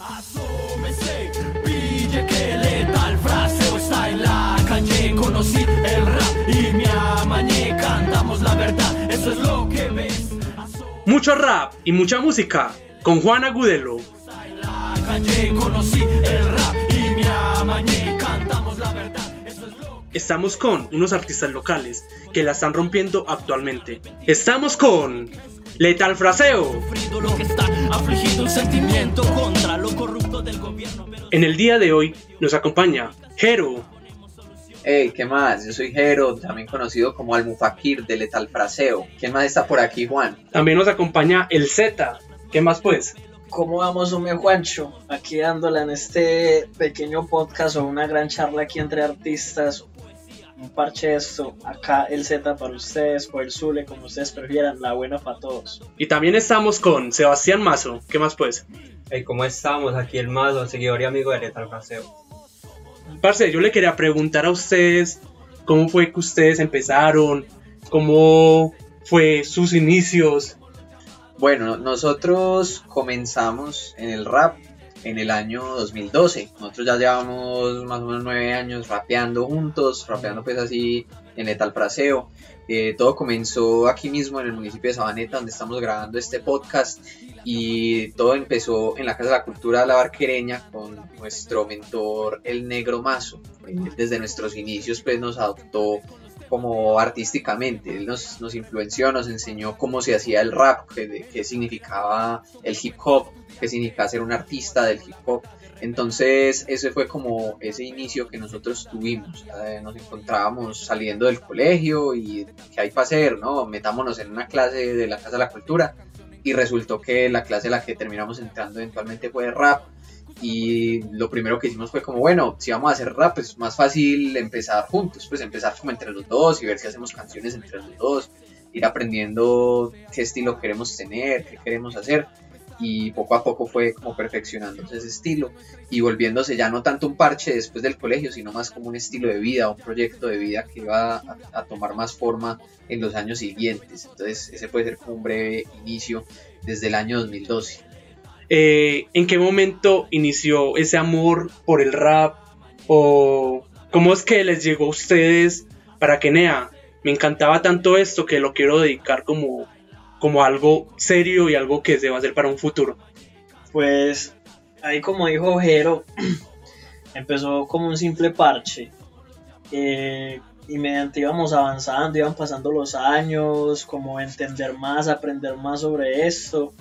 Asómese, pille que letal fraseo está en la calle. Conocí el rap y me amañé. Cantamos la verdad, eso es lo que ves. Mucho rap y mucha música con Juan Agudelo. Está en la calle, conocí el rap y me amañé. Cantamos la verdad, eso es lo que Estamos con unos artistas locales que la están rompiendo actualmente. Estamos con Letal Fraseo. sufrido, lo que está afligido el sentimiento contra En el día de hoy nos acompaña Jero, Hey, ¿qué más? Yo soy Jero, también conocido como Almufakir de Letal Fraseo. ¿Quién más está por aquí, Juan? también nos acompaña el Z. ¿Qué más pues? ¿Cómo vamos, hombre Juancho? Aquí dándola en este pequeño podcast o una gran charla aquí entre artistas. Un parche de esto. Acá el Z para ustedes, o el Zule, como ustedes prefieran. La buena para todos. Y también estamos con Sebastián Mazo. ¿Qué más pues? Hey, ¿cómo estamos? Aquí el Mazo, seguidor y amigo de Letal Fraseo. Parce, yo le quería preguntar a ustedes cómo fue que ustedes empezaron, cómo fue sus inicios. Bueno, nosotros comenzamos en el rap en el año 2012. Nosotros ya llevamos más o menos nueve años rapeando juntos, rapeando pues así en Letal Fraseo. Eh, todo comenzó aquí mismo en el municipio de Sabaneta, donde estamos grabando este podcast. Y todo empezó en la Casa de la Cultura de la Barquereña con nuestro mentor, el Negro Mazo. Él, Desde nuestros inicios, pues nos adoptó como artísticamente. Él nos, nos influenció, nos enseñó cómo se hacía el rap, qué, qué significaba el hip hop, qué significaba ser un artista del hip hop. Entonces ese fue como ese inicio que nosotros tuvimos. Nos encontrábamos saliendo del colegio y qué hay para hacer, ¿no? Metámonos en una clase de la Casa de la Cultura y resultó que la clase a la que terminamos entrando eventualmente fue rap y lo primero que hicimos fue como, bueno, si vamos a hacer rap, es más fácil empezar juntos, pues empezar como entre los dos y ver si hacemos canciones entre los dos, ir aprendiendo qué estilo queremos tener, qué queremos hacer y poco a poco fue como perfeccionándose ese estilo y volviéndose ya no tanto un parche después del colegio, sino más como un estilo de vida, un proyecto de vida que va a, a tomar más forma en los años siguientes. Entonces ese puede ser como un breve inicio desde el año 2012. Eh, ¿En qué momento inició ese amor por el rap? ¿O cómo es que les llegó a ustedes para que Nea? Me encantaba tanto esto que lo quiero dedicar como, como algo serio y algo que se va a hacer para un futuro. Pues ahí como dijo Jero, empezó como un simple parche. Eh, y mediante íbamos avanzando, iban pasando los años, como entender más, aprender más sobre esto,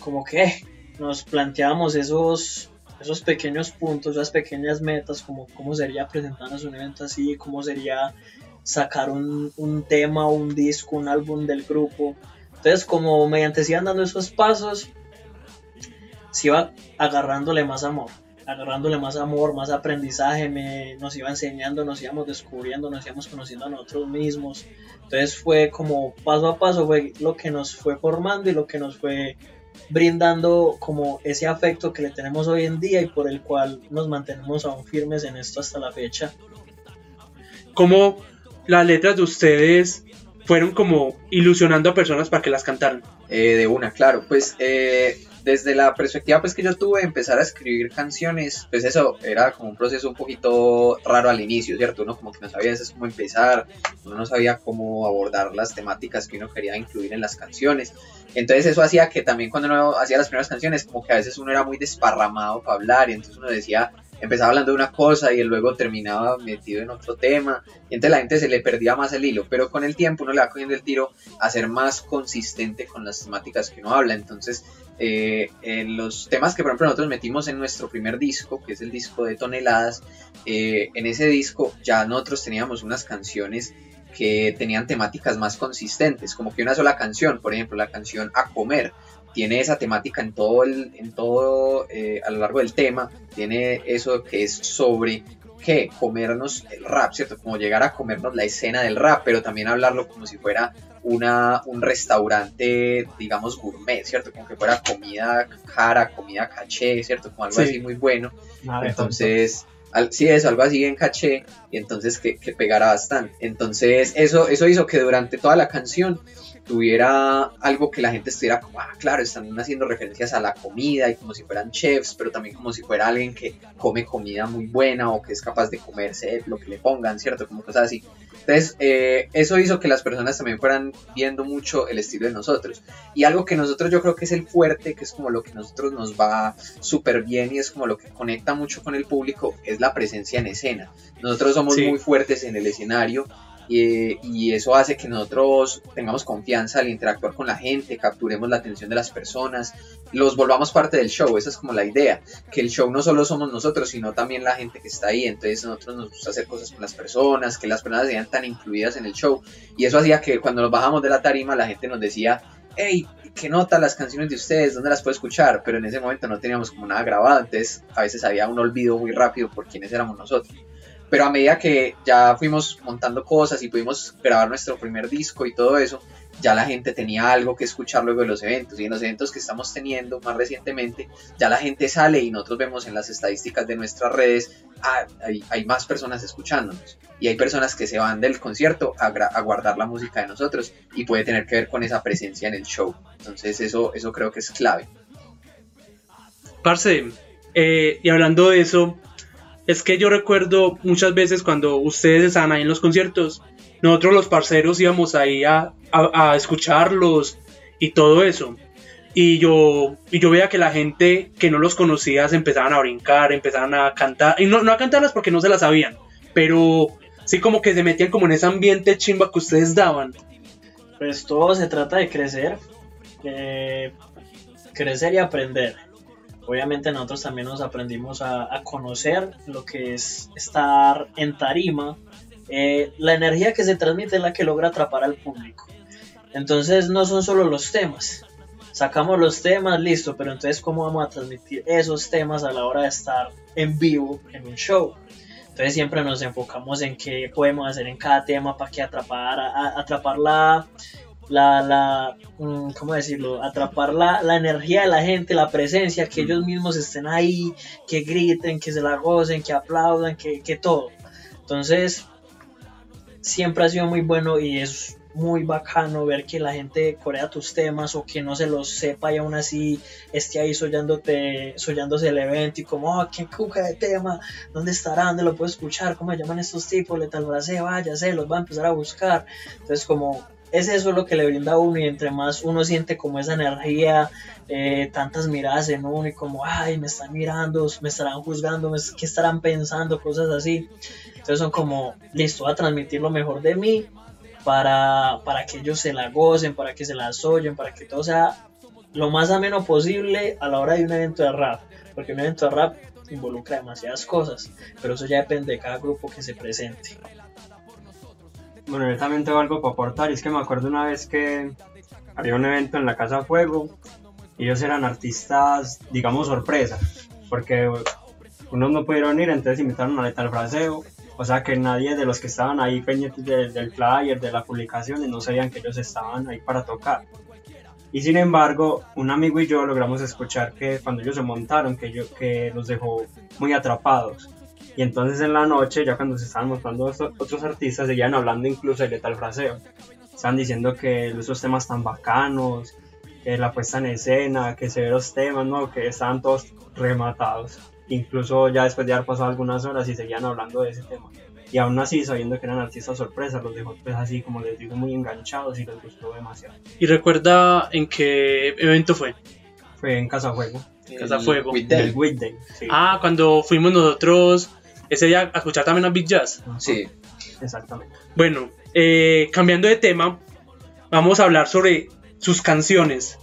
como que nos planteábamos esos, esos pequeños puntos, esas pequeñas metas, como cómo sería presentarnos un evento así, cómo sería sacar un, un tema, un disco, un álbum del grupo. Entonces, como mediante se iban dando esos pasos, se iba agarrándole más amor, agarrándole más amor, más aprendizaje, me, nos iba enseñando, nos íbamos descubriendo, nos íbamos conociendo a nosotros mismos. Entonces fue como paso a paso, fue lo que nos fue formando y lo que nos fue brindando como ese afecto que le tenemos hoy en día y por el cual nos mantenemos aún firmes en esto hasta la fecha. ¿Cómo las letras de ustedes fueron como ilusionando a personas para que las cantaran? Eh, de una, claro, pues eh, desde la perspectiva pues que yo tuve de empezar a escribir canciones, pues eso era como un proceso un poquito raro al inicio, ¿cierto? Uno como que no sabía veces cómo empezar, uno no sabía cómo abordar las temáticas que uno quería incluir en las canciones. Entonces eso hacía que también cuando uno hacía las primeras canciones, como que a veces uno era muy desparramado para hablar y entonces uno decía, empezaba hablando de una cosa y luego terminaba metido en otro tema y entonces la gente se le perdía más el hilo, pero con el tiempo uno le va cogiendo el tiro a ser más consistente con las temáticas que uno habla, entonces eh, los temas que por ejemplo nosotros metimos en nuestro primer disco, que es el disco de toneladas, eh, en ese disco ya nosotros teníamos unas canciones que tenían temáticas más consistentes, como que una sola canción, por ejemplo la canción A Comer, tiene esa temática en todo, el, en todo eh, a lo largo del tema, tiene eso que es sobre qué, comernos el rap, ¿cierto? Como llegar a comernos la escena del rap, pero también hablarlo como si fuera una, un restaurante, digamos, gourmet, ¿cierto? Como que fuera comida cara, comida caché, ¿cierto? Como algo Sí. así muy bueno. Entonces, al- sí, eso, algo así en caché, y entonces que, que pegara bastante. Entonces, eso, eso hizo que durante toda la canción tuviera algo que la gente estuviera como, ah, claro, están haciendo referencias a la comida y como si fueran chefs, pero también como si fuera alguien que come comida muy buena o que es capaz de comerse lo que le pongan, ¿cierto? Como cosas así. Entonces, eh, eso hizo que las personas también fueran viendo mucho el estilo de nosotros. Y algo que nosotros yo creo que es el fuerte, que es como lo que nosotros nos va súper bien y es como lo que conecta mucho con el público, es la presencia en escena. Nosotros somos muy fuertes en el escenario y, eso hace que nosotros tengamos confianza al interactuar con la gente, capturemos la atención de las personas, los volvamos parte del show, esa es como la idea, que el show no solo somos nosotros, sino también la gente que está ahí, entonces nosotros nos gusta hacer cosas con las personas, que las personas sean tan incluidas en el show, y eso hacía que cuando nos bajamos de la tarima la gente nos decía, hey, ¿qué nota las canciones de ustedes? ¿Dónde las puedo escuchar? Pero en ese momento no teníamos como nada grabado, entonces a veces había un olvido muy rápido por quiénes éramos nosotros pero a medida que ya fuimos montando cosas y pudimos grabar nuestro primer disco y todo eso, ya la gente tenía algo que escuchar luego de los eventos. Y en los eventos que estamos teniendo más recientemente, ya la gente sale y nosotros vemos en las estadísticas de nuestras redes, ah, hay, más personas escuchándonos. Y hay personas que se van del concierto a, a, guardar la música de nosotros y puede tener que ver con esa presencia en el show. Entonces eso, eso creo que es clave. Parce, eh, y hablando de eso, es que yo recuerdo muchas veces cuando ustedes estaban ahí en los conciertos, nosotros los parceros íbamos ahí a, a, escucharlos y todo eso. Y yo, y yo veía que la gente que no los conocía se empezaban a brincar, empezaban a cantar, y no, no a cantarlas porque no se las sabían, pero sí como que se metían como en ese ambiente chimba que ustedes daban. Pues todo se trata de crecer, crecer y aprender obviamente nosotros también nos aprendimos a, conocer lo que es estar en tarima. Eh, la energía que se transmite es la que logra atrapar al público. Entonces no son solo los temas. Sacamos los temas, listo, pero entonces ¿cómo vamos a transmitir esos temas a la hora de estar en vivo en un show? Entonces siempre nos enfocamos en qué podemos hacer en cada tema para que atrapar, atrapar la, la, la mm, ¿cómo decirlo? Atrapar la, la, energía de la gente, la presencia, que ellos mismos estén ahí, que griten, que se la gocen, que aplaudan, que, que todo. Entonces, siempre ha sido muy bueno y es muy bacano ver que la gente corea tus temas o que no se los sepa y aún así esté ahí soñándote, soñándose el evento y como, oh, qué cuca de tema, ¿dónde estarán? ¿Dónde lo puedo escuchar? ¿Cómo llaman estos tipos? Le tal frase, vaya, se los va a empezar a buscar. Entonces como es eso lo que le brinda a uno y entre más uno siente como esa energía, eh, tantas miradas en uno y como, ay, me están mirando, me estarán juzgando, ¿qué estarán pensando? Cosas así. Entonces son como, listo, a transmitir lo mejor de mí para, para que ellos se la gocen, para que se la oyen, para que todo sea lo más ameno posible a la hora de un evento de rap. Porque un evento de rap involucra demasiadas cosas, pero eso ya depende de cada grupo que se presente. Bueno, yo también tengo algo para aportar. Y es que me acuerdo una vez que había un evento en la Casa Fuego. Y ellos eran artistas, digamos, sorpresa. Porque unos no pudieron ir, entonces invitaron a Letal Fraseo. O sea que nadie de los que estaban ahí pendientes del flyer, de la publicación, no sabían que ellos estaban ahí para tocar. Y sin embargo, un amigo y yo logramos escuchar que cuando ellos se montaron, que, yo, que los dejó muy atrapados. Y entonces en la noche, ya cuando se estaban mostrando otros artistas, seguían hablando incluso de tal fraseo. Estaban diciendo que esos temas tan bacanos, que la puesta en escena, que severos temas, ¿no? Que estaban todos rematados. Incluso ya después de haber pasado algunas horas y seguían hablando de ese tema. Y aún así, sabiendo que eran artistas sorpresas, los dejó pues así, como les digo, muy enganchados y les gustó demasiado. ¿Y recuerda en qué evento fue? Fue en Casa Fuego. Casa Fuego. El Ah, cuando fuimos nosotros ese día a escuchar también a Big Jazz. Sí, exactamente. Bueno, eh, cambiando de tema, vamos a hablar sobre sus canciones.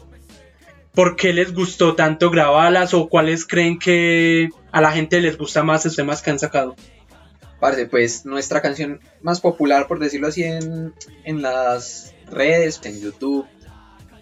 ¿Por qué les gustó tanto grabarlas o cuáles creen que a la gente les gusta más los temas que han sacado? Parce, pues nuestra canción más popular, por decirlo así, en, en las redes, en YouTube,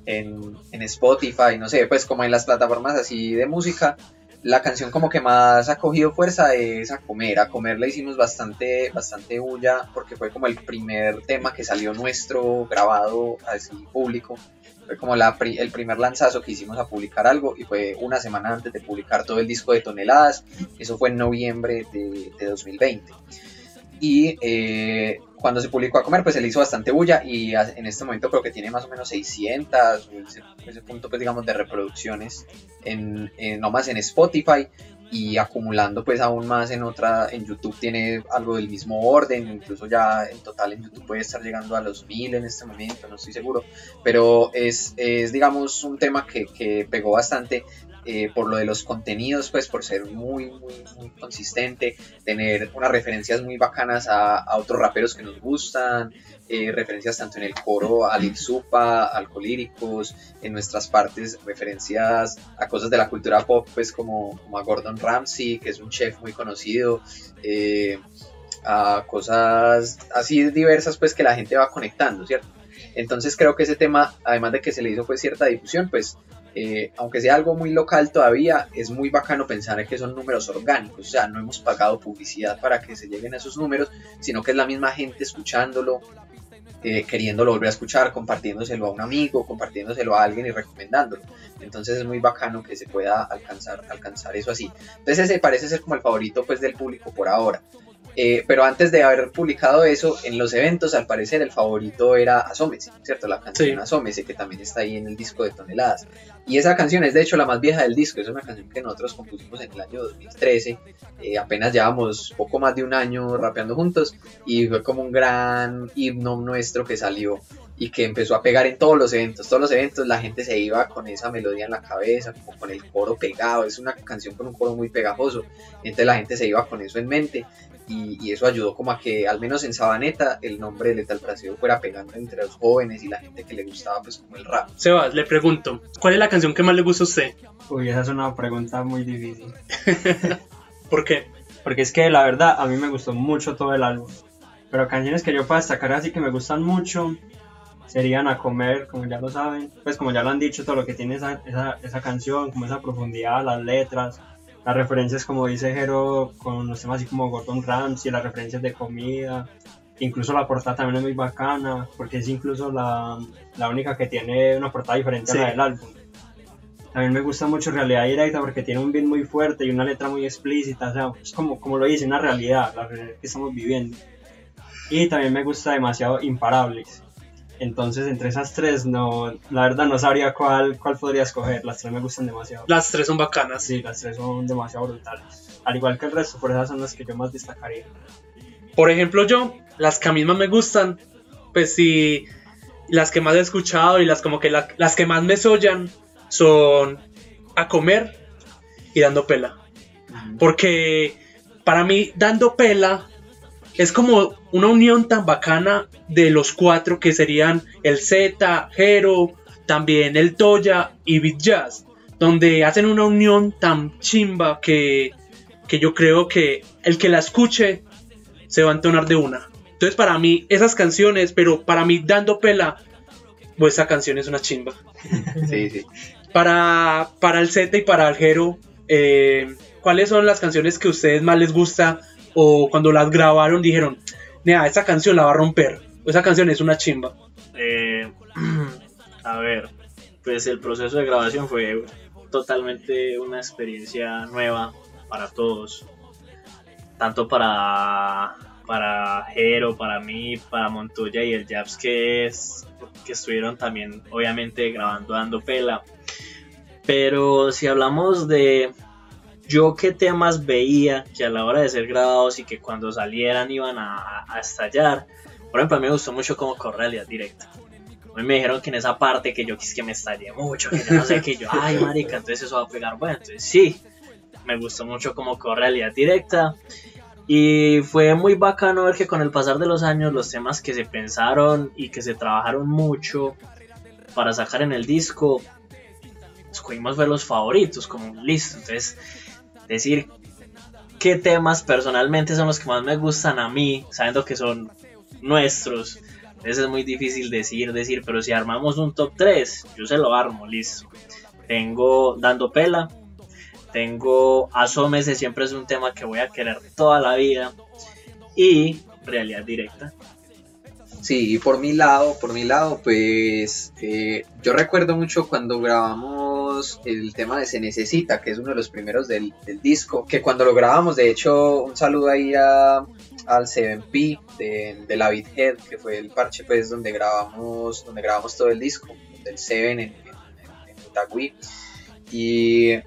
en, en Spotify, no sé, pues como en las plataformas así de música, la canción como que más ha cogido fuerza es A Comer. A Comer la hicimos bastante, bastante bulla porque fue como el primer tema que salió nuestro grabado así público. Fue como la, el primer lanzazo que hicimos a publicar algo y fue una semana antes de publicar todo el disco de toneladas. Eso fue en noviembre de, de 2020. Y eh, cuando se publicó a comer, pues se le hizo bastante bulla y en este momento creo que tiene más o menos 600, ese, ese punto pues digamos de reproducciones, en, en- no más en Spotify y acumulando pues aún más en otra, en YouTube tiene algo del mismo orden, incluso ya en total en YouTube puede estar llegando a los mil en este momento, no estoy seguro, pero es, es digamos un tema que pegó bastante eh, por lo de los contenidos, pues por ser muy, muy, muy consistente, tener unas referencias muy bacanas a, a otros raperos que nos gustan, eh, referencias tanto en el coro a Lil Supa, Alcolíricos, en nuestras partes referencias a cosas de la cultura pop, pues como, como a Gordon Ramsay, que es un chef muy conocido, eh, a cosas así diversas, pues que la gente va conectando, ¿cierto? Entonces creo que ese tema, además de que se le hizo pues cierta difusión, pues eh, aunque sea algo muy local todavía, es muy bacano pensar que son números orgánicos, o sea, no hemos pagado publicidad para que se lleguen a esos números, sino que es la misma gente escuchándolo, eh, queriéndolo volver a escuchar, compartiéndoselo a un amigo, compartiéndoselo a alguien y recomendándolo. Entonces es muy bacano que se pueda alcanzar, alcanzar eso así. Entonces ese parece ser como el favorito pues del público por ahora. Eh, pero antes de haber publicado eso, en los eventos, al parecer, el favorito era Asómese, ¿cierto? La canción Sí. Asómese, que también está ahí en el disco de Toneladas. Y esa canción es, de hecho, la más vieja del disco. Es una canción que nosotros compusimos en el año 2013. Eh, apenas llevamos poco más de un año rapeando juntos. Y fue como un gran himno nuestro que salió y que empezó a pegar en todos los eventos. Todos los eventos la gente se iba con esa melodía en la cabeza, como con el coro pegado. Es una canción con un coro muy pegajoso. Entonces la gente se iba con eso en mente y, y eso ayudó como a que al menos en Sabaneta el nombre de Letal Placebo fuera pegando entre los jóvenes y la gente que le gustaba pues como el rap. Sebas, le pregunto, ¿cuál es la canción que más le gusta a usted? Uy, esa es una pregunta muy difícil. ¿Por qué? Porque es que la verdad a mí me gustó mucho todo el álbum. Pero canciones que yo puedo destacar así que me gustan mucho serían A Comer, como ya lo saben. Pues como ya lo han dicho, todo lo que tiene esa, esa, esa canción, como esa profundidad, las letras, las referencias como dice Jero con los temas así como Gordon Ramsay, las referencias de comida. Incluso la portada también es muy bacana, porque es incluso la, la única que tiene una portada diferente Sí. a la del álbum. También me gusta mucho Realidad Directa porque tiene un beat muy fuerte y una letra muy explícita, o sea, es como, como lo dice, una realidad, la realidad que estamos viviendo. Y también me gusta demasiado Imparables. Entonces, entre esas tres, no, la verdad no sabría cuál, cuál podría escoger. Las tres me gustan demasiado. Las tres son bacanas. Sí, las tres son demasiado brutales. Al igual que el resto, por esas son las que yo más destacaría. Por ejemplo, yo, las que a mí más me gustan, pues sí, las que más he escuchado y las como que la- las que más me sollan son A Comer y Dando Pela. Porque para mí, Dando Pela es como una unión tan bacana de los cuatro que serían el Z, Hero, también el Toya y Beat Jazz, donde hacen una unión tan chimba que, que yo creo que el que la escuche se va a entonar de una. Entonces para mí esas canciones, pero para mí Dando Pela, pues esa canción es una chimba. Sí, sí. Para, para el Z y para el Jero, eh, ¿cuáles son las canciones que a ustedes más les gusta o cuando las grabaron dijeron, nea, esta canción la va a romper, esa canción es una chimba? Eh, a ver, pues el proceso de grabación fue totalmente una experiencia nueva para todos, tanto para para Jero, para mí, para Montoya y el Japs que es que estuvieron también obviamente grabando dando pela. Pero si hablamos de yo qué temas veía que a la hora de ser grabados y que cuando salieran iban a, a estallar, por ejemplo, a mí me gustó mucho como con realidad directa. A mí me dijeron que en esa parte que yo quis que me estallé mucho, que yo no sé, que yo, ay, marica, entonces eso va a pegar. Bueno, entonces sí, me gustó mucho como con realidad directa. Y fue muy bacano ver que con el pasar de los años los temas que se pensaron y que se trabajaron mucho para sacar en el disco, escogimos ver los favoritos, como listo. Entonces, decir qué temas personalmente son los que más me gustan a mí, sabiendo que son nuestros. Eso es muy difícil decir, decir, pero si armamos un top 3, yo se lo armo, listo. Tengo Dando Pela, tengo Asómese, siempre es un tema que voy a querer toda la vida. Y Realidad Directa. Sí, y por mi lado, por mi lado, pues eh, yo recuerdo mucho cuando grabamos grabamos el tema de Se Necesita, que es uno de los primeros del, disco, que cuando lo grabamos, de hecho, un saludo ahí a, al 7P de, de la Beathead, que fue el parche pues donde grabamos, donde grabamos todo el disco, del 7 en, en, en. Y,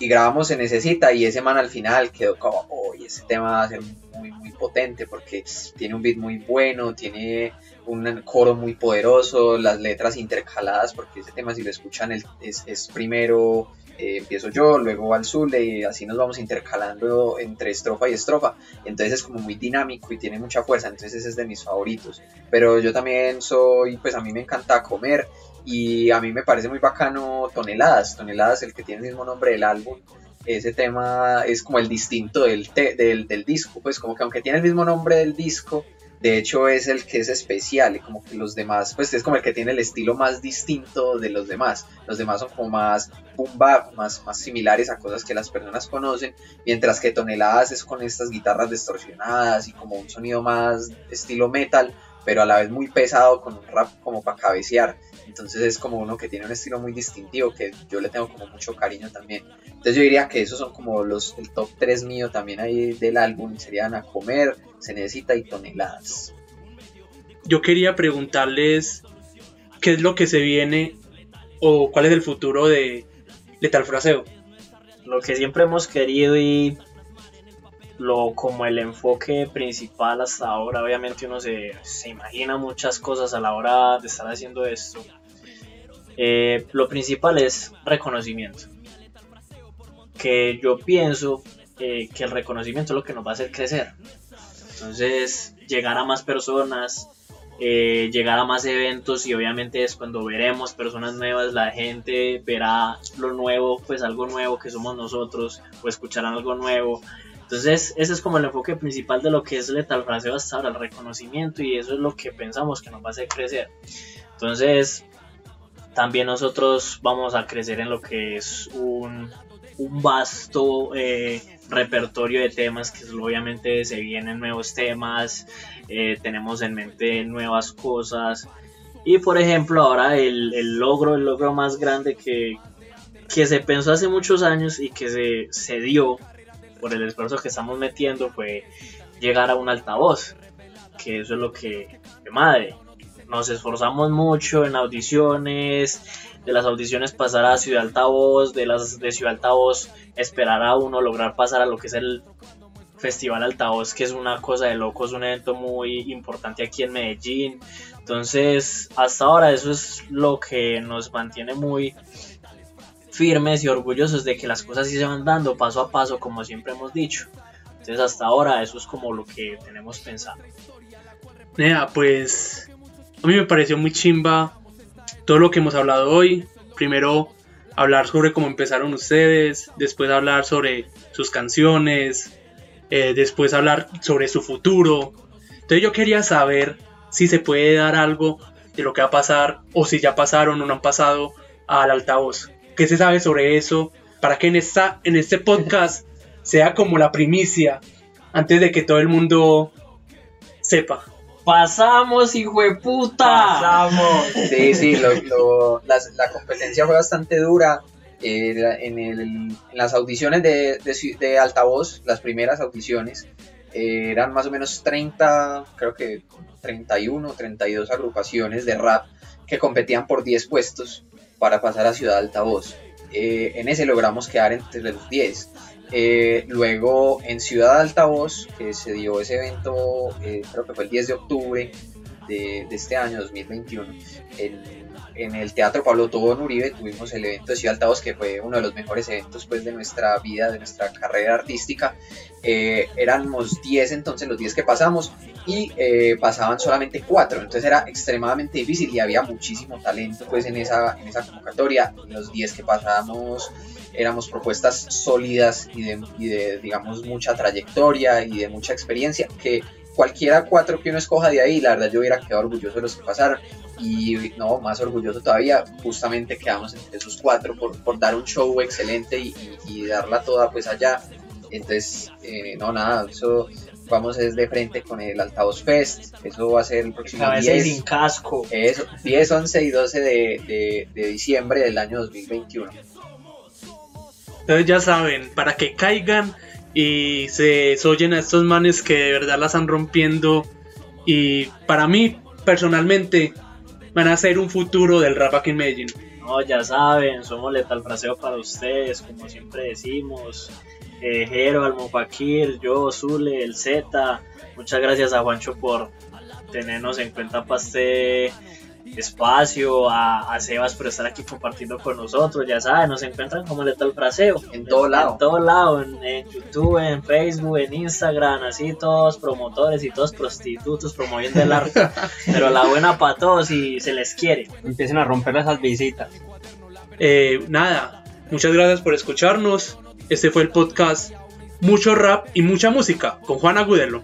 grabamos Se Necesita y ese man al final quedó como, oh, ese tema va a ser muy, muy potente porque tiene un beat muy bueno, tiene un coro muy poderoso, las letras intercaladas, porque ese tema si lo escuchan el, es, es, primero eh, empiezo yo, luego al Zule y así nos vamos intercalando entre estrofa y estrofa. Entonces es como muy dinámico y tiene mucha fuerza, entonces ese es de mis favoritos. Pero yo también soy, pues a mí me encanta comer y a mí me parece muy bacano Toneladas, Toneladas el que tiene el mismo nombre del álbum. Ese tema es como el distinto del, del, del disco, pues como que aunque tiene el mismo nombre del disco, de hecho es el que es especial y como que los demás, pues es como el que tiene el estilo más distinto de los demás. Los demás son como más boom bap, más, más similares a cosas que las personas conocen, mientras que Toneladas es con estas guitarras distorsionadas y como un sonido más estilo metal, pero a la vez muy pesado con un rap como para cabecear. Entonces es como uno que tiene un estilo muy distintivo que yo le tengo como mucho cariño también. Entonces yo diría que esos son como los el top 3 mío también ahí del álbum. Serían A Comer, Se Necesita y Toneladas. Yo quería preguntarles qué es lo que se viene o cuál es el futuro de Letal Fraseo. Lo que siempre hemos querido y lo como el enfoque principal hasta ahora. Obviamente uno se, se imagina muchas cosas a la hora de estar haciendo esto. Eh, lo principal es reconocimiento. Que yo pienso eh, que el reconocimiento es lo que nos va a hacer crecer. Entonces, llegar a más personas, eh, llegar a más eventos y obviamente es cuando veremos personas nuevas, la gente verá lo nuevo, pues algo nuevo que somos nosotros, o escucharán algo nuevo. Entonces, ese es como el enfoque principal de lo que es Letal Fraseo hasta ahora, el reconocimiento, y eso es lo que pensamos que nos va a hacer crecer. Entonces, también nosotros vamos a crecer en lo que es un, un vasto eh, repertorio de temas, que obviamente se vienen nuevos temas, eh, tenemos en mente nuevas cosas. Y por ejemplo, ahora el, el logro, el logro más grande que, que se pensó hace muchos años y que se, se dio por el esfuerzo que estamos metiendo fue llegar a un altavoz, que eso es lo que, de madre, nos esforzamos mucho en audiciones, de las audiciones pasar a Ciudad Altavoz, de las de Ciudad Altavoz esperar a uno lograr pasar a lo que es el Festival Altavoz, que es una cosa de locos, un evento muy importante aquí en Medellín. Entonces, hasta ahora eso es lo que nos mantiene muy firmes y orgullosos de que las cosas sí se van dando paso a paso, como siempre hemos dicho. Entonces, hasta ahora eso es como lo que tenemos pensado. Nea, pues a mí me pareció muy chimba todo lo que hemos hablado hoy. Primero hablar sobre cómo empezaron ustedes, después hablar sobre sus canciones, eh, después hablar sobre su futuro. Entonces yo quería saber si se puede dar algo de lo que va a pasar o si ya pasaron o no han pasado al altavoz. ¿Qué se sabe sobre eso? Para que en, esta, en este podcast sea como la primicia antes de que todo el mundo sepa. Pasamos, hijo de puta. Pasamos. Sí, sí, lo, lo, la competencia fue bastante dura. Eh, en, el, en, las audiciones de, de, de, altavoz, las primeras audiciones, eh, eran más o menos 30, creo que 31, 32 agrupaciones de rap que competían por 10 puestos para pasar a Ciudad Altavoz. Eh, en ese logramos quedar entre los 10. Eh, luego en Ciudad Altavoz, que se dio ese evento, eh, creo que fue el 10 de octubre de, de este año 2021, en, en, el Teatro Pablo Tobón Uribe tuvimos el evento de Ciudad Altavoz, que fue uno de los mejores eventos pues, de nuestra vida, de nuestra carrera artística. Eh, éramos 10 entonces, los 10 que pasamos, y eh, pasaban solamente 4, entonces era extremadamente difícil y había muchísimo talento pues, en, esa, en esa convocatoria. Los 10 que pasábamos éramos propuestas sólidas y de, y de, digamos, mucha trayectoria y de mucha experiencia, que cualquiera cuatro que uno escoja de ahí, la verdad yo hubiera quedado orgulloso de los que pasaron y no, más orgulloso todavía, justamente quedamos entre esos cuatro por, por dar un show excelente y, y, y, darla toda pues allá. Entonces, eh, no, nada, eso vamos es de frente con el Altavoz Fest, eso va a ser el próximo 10, sin casco. Eso, 10, 11 y 12 de, de, de diciembre del año 2021. Entonces ya saben, para que caigan y se oyen a estos manes que de verdad la están rompiendo. Y para mí, personalmente, van a ser un futuro del rap aquí en Medellín. No, ya saben, somos Letal Fraseo para ustedes, como siempre decimos. Eh, Jero, Almofakir, yo, Zule, el Z. Muchas gracias a Juancho por tenernos en cuenta para este espacio, a, Sebas por estar aquí compartiendo con nosotros. Ya saben, nos encuentran como Letal Fraseo. En todo lado. En todo lado, en, YouTube, en Facebook, en Instagram, así todos promotores y todos prostitutos promoviendo el arte. Pero la buena para todos y se les quiere. Empiecen a romper esas visitas. Eh, nada, muchas gracias por escucharnos. Este fue el podcast Mucho Rap y Mucha Música con Juan Agudelo